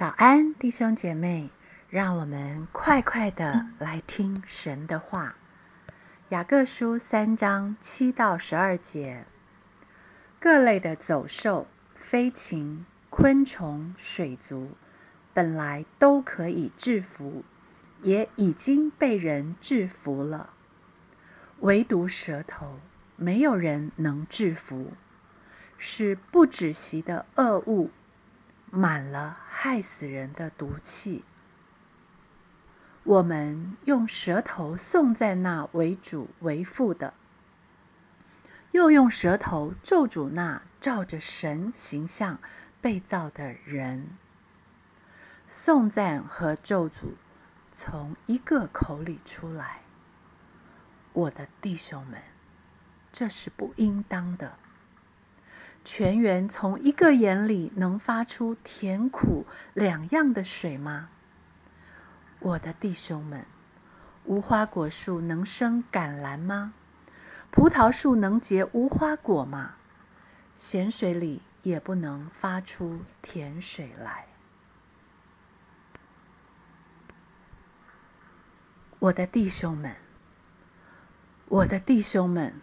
早安，弟兄姐妹，让我们快快的来听神的话。雅各书三章七到十二节，各类的走兽、飞禽、昆虫、水族，本来都可以制服，也已经被人制服了，唯独舌头，没有人能制服，是不止息的恶物。满了害死人的毒气，我们用舌头颂赞那为主为父的，又用舌头咒诅那照着神形象被造的人。颂赞和咒诅从一个口里出来，我的弟兄们，这是不应当的。泉源从一个眼里能发出甜苦两样的水吗？我的弟兄们，无花果树能生橄榄吗？葡萄树能结无花果吗？咸水里也不能发出甜水来。我的弟兄们，我的弟兄们。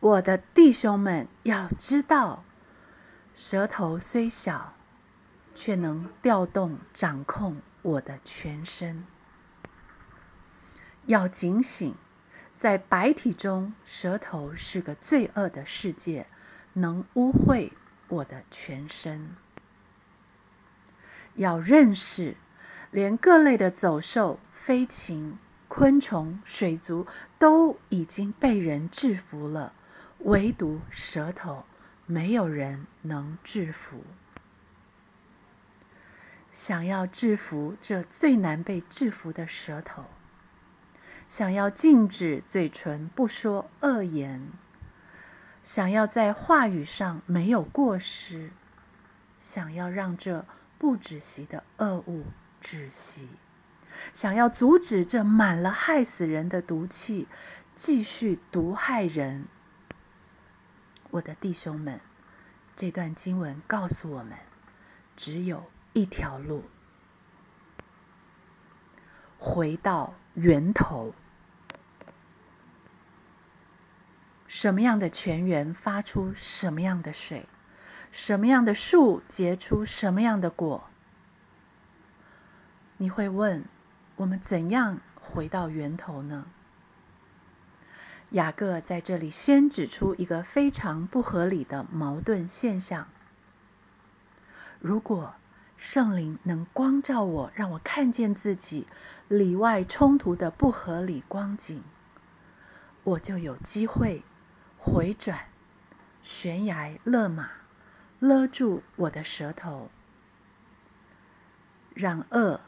我的弟兄们要知道，舌头虽小，却能调动、掌控我的全身。要警醒，在白体中，舌头是个罪恶的世界，能污秽我的全身。要认识，连各类的走兽、飞禽、昆虫、水族都已经被人制服了。唯独舌头，没有人能制服。想要制服这最难被制服的舌头，想要禁止嘴唇不说恶言，想要在话语上没有过失，想要让这不止息的恶物止息，想要阻止这满了害死人的毒气继续毒害人。我的弟兄们，这段经文告诉我们，只有一条路，回到源头。什么样的泉源发出什么样的水，什么样的树结出什么样的果？你会问，我们怎样回到源头呢？雅各在这里先指出一个非常不合理的矛盾现象：如果圣灵能光照我，让我看见自己里外冲突的不合理光景，我就有机会回转，悬崖勒马，勒住我的舌头，让恶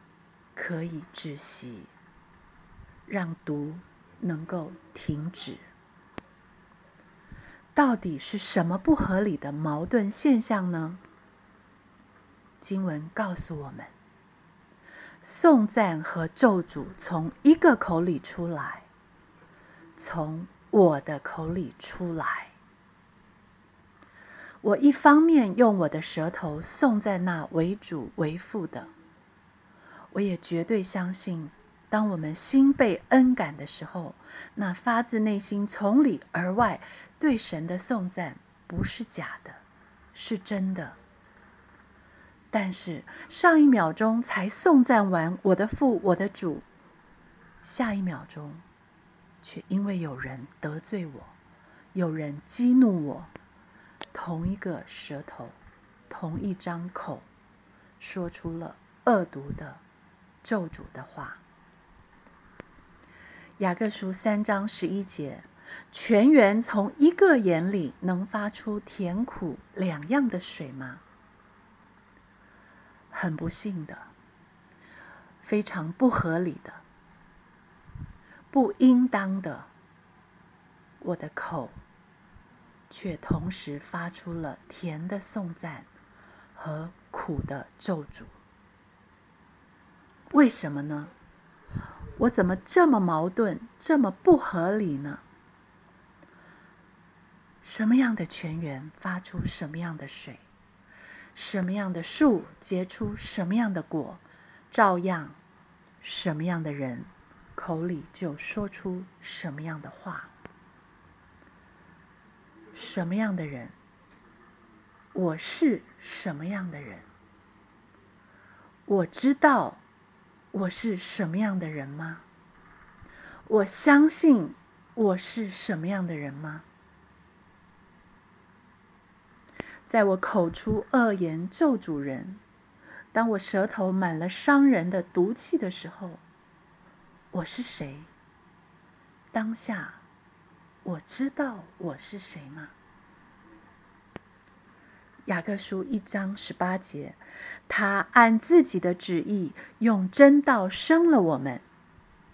可以止息，让毒。能够停止，到底是什么不合理的矛盾现象呢？经文告诉我们：颂赞和咒诅从一个口里出来，从我的口里出来。我一方面用我的舌头颂赞那为主为父的，我也绝对相信。当我们心被恩感的时候，那发自内心、从里而外对神的颂赞不是假的，是真的。但是上一秒钟才颂赞完我的父、我的主，下一秒钟却因为有人得罪我，有人激怒我，同一个舌头，同一张口，说出了恶毒的咒诅的话。雅各书三章十一节，泉源从一个眼里能发出甜苦两样的水吗？很不幸的，非常不合理的，不应当的，我的口却同时发出了甜的颂赞和苦的咒诅。为什么呢？我怎么这么矛盾，这么不合理呢？什么样的泉源发出什么样的水？什么样的树结出什么样的果，照样什么样的人口里就说出什么样的话。什么样的人，我是什么样的人，我知道我是什么样的人吗？我相信我是什么样的人吗？在我口出恶言咒主人，当我舌头满了伤人的毒气的时候，我是谁？当下我知道我是谁吗？雅各书一章十八节，他按自己的旨意用真道生了我们，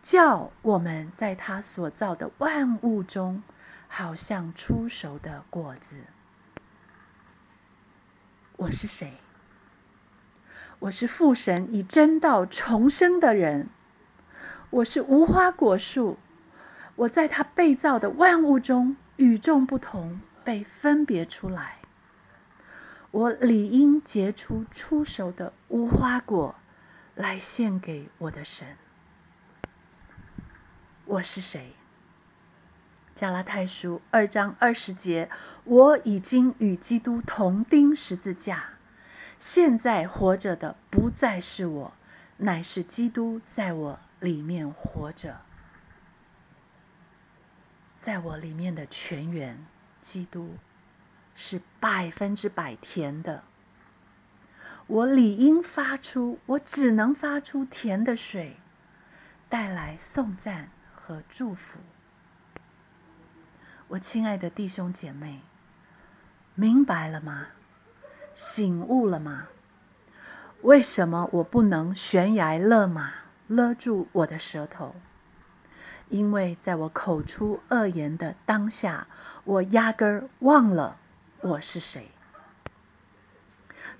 叫我们在他所造的万物中，好像出熟的果子。我是谁？我是父神以真道重生的人。我是无花果树，我在他被造的万物中与众不同，被分别出来。我理应结出出熟的无花果，来献给我的神。我是谁？加拉太书二章二十节，我已经与基督同钉十字架，现在活着的不再是我，乃是基督在我里面活着，在我里面的全员，基督是百分之百甜的。我理应发出，我只能发出甜的水，带来颂赞和祝福。我亲爱的弟兄姐妹，明白了吗？醒悟了吗？为什么我不能悬崖勒马，勒住我的舌头？因为在我口出恶言的当下，我压根儿忘了我是谁。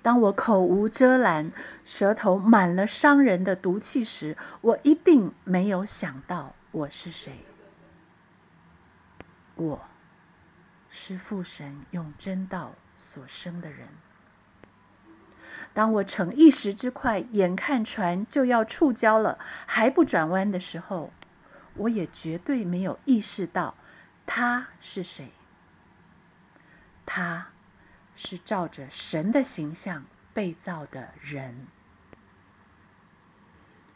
当我口无遮拦，舌头满了伤人的毒气时，我一定没有想到我是谁。我是父神用真道所生的人。当我乘一时之快，眼看船就要触礁了，还不转弯的时候，我也绝对没有意识到他是谁。他是照着神的形象被造的人。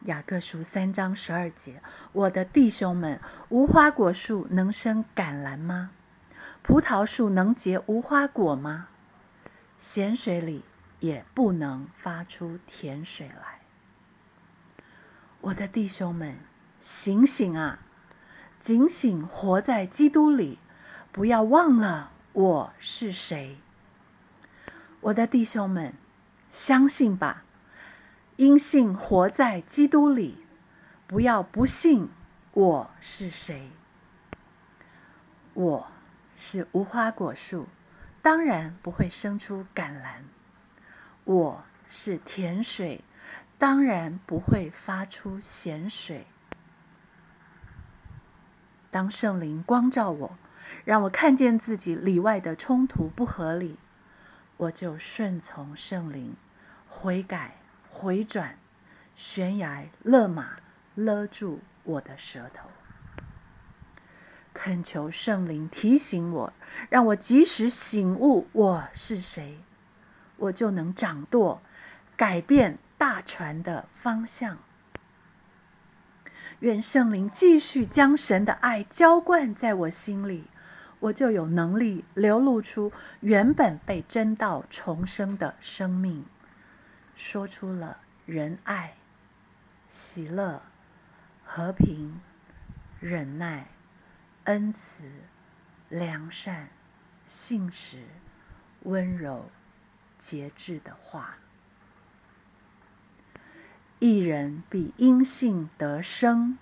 雅各书三章十二节，我的弟兄们，无花果树能生橄榄吗？葡萄树能结无花果吗？咸水里也不能发出甜水来。我的弟兄们，醒醒啊！警醒，活在基督里，不要忘了我是谁。我的弟兄们，相信吧。因信活在基督里，不要不信我是谁。我是无花果树，当然不会生出橄榄；我是甜水，当然不会发出咸水。当圣灵光照我，让我看见自己里外的冲突不合理，我就顺从圣灵，悔改。回转，悬崖勒马，勒住我的舌头。恳求圣灵提醒我，让我及时醒悟我是谁，我就能掌舵，改变大船的方向。愿圣灵继续将神的爱浇灌在我心里，我就有能力流露出原本被真道重生的生命。说出了仁爱、喜乐、和平、忍耐、恩慈、良善、信实、温柔、节制的话。一人必因信得生，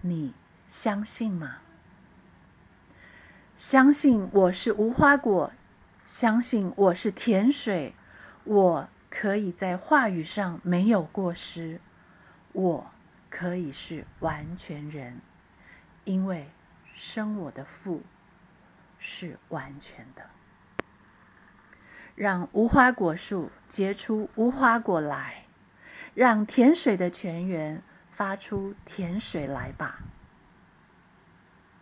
你相信吗？相信我是无花果，相信我是甜水。我可以在话语上没有过失，我可以是完全人，因为生我的父是完全的。让无花果树结出无花果来，让甜水的泉源发出甜水来吧。